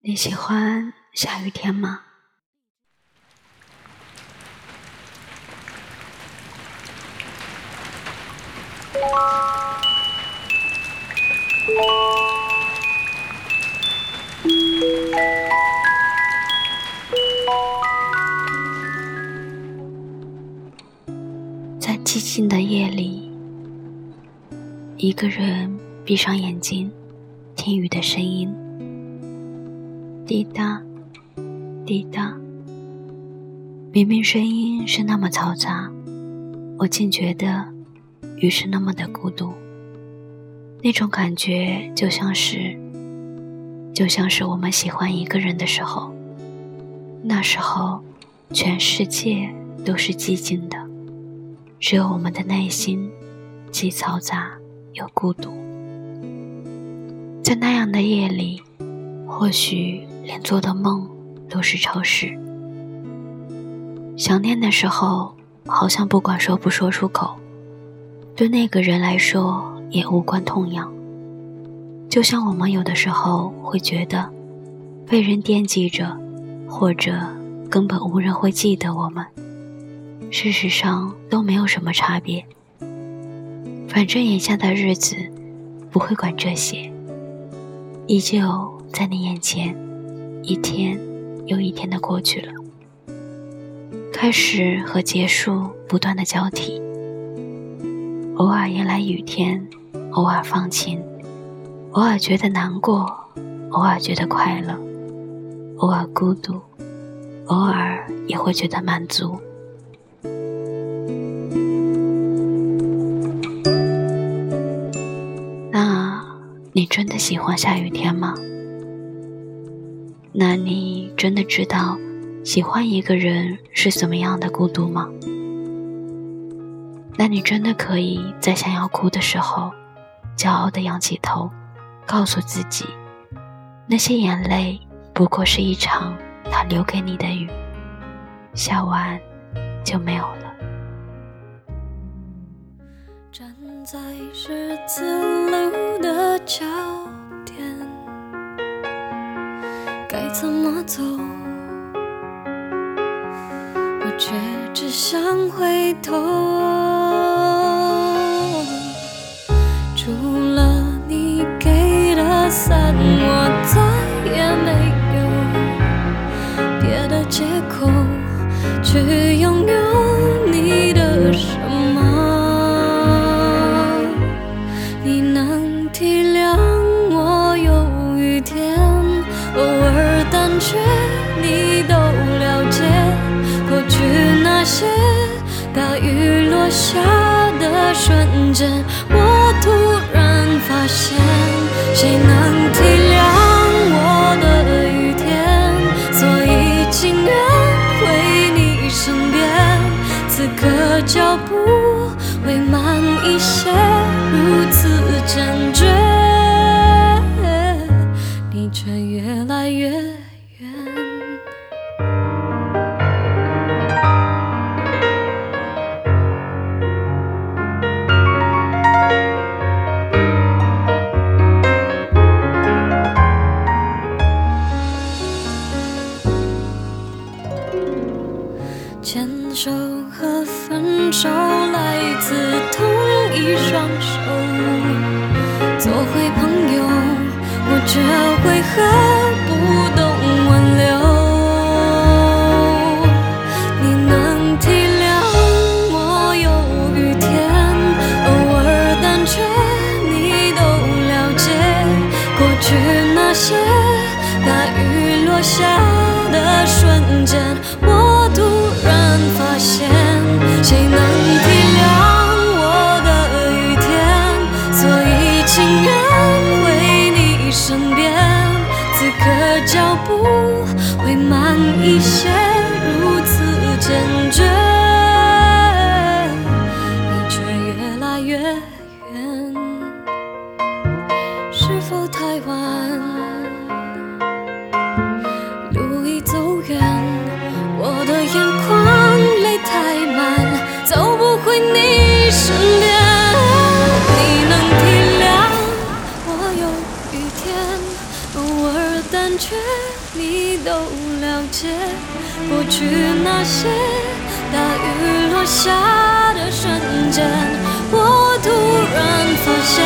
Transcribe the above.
你喜欢下雨天吗？在寂静的夜里，一个人闭上眼睛，听雨的声音，滴答，滴答。明明声音是那么嘈杂，我竟觉得雨是那么的孤独。那种感觉就像是，就像是我们喜欢一个人的时候，那时候全世界都是寂静的，只有我们的内心既嘈杂又孤独。在那样的夜里，或许连做的梦都是超市。想念的时候，好像不管说不说出口，对那个人来说。也无关痛痒。就像我们有的时候会觉得，被人惦记着，或者根本无人会记得我们，事实上都没有什么差别。反正眼下的日子不会管这些，依旧在你眼前，一天又一天的过去了，开始和结束不断的交替，偶尔迎来雨天。偶尔放晴，偶尔觉得难过，偶尔觉得快乐，偶尔孤独，偶尔也会觉得满足。那你真的喜欢下雨天吗？那你真的知道喜欢一个人是怎么样的孤独吗？那你真的可以在想要哭的时候？骄傲地仰起头，告诉自己，那些眼泪不过是一场他留给你的雨，下完就没有了。站在十字路的交怎么走？我却只想回头。除了你给的伞我再也没有。别的借口去拥有大雨落下的瞬间，我突然发现，谁能体谅我的雨天？所以情愿回你身边。此刻脚步这回合不懂挽留，你能体谅我有雨天，偶尔胆怯，你都了解。过去那些大雨落下的瞬间，我突然发现，谁能体谅我的雨天？所以情愿。身边，此刻脚步会慢一些，但却你都了解。过去那些大雨落下的瞬间，我突然发现，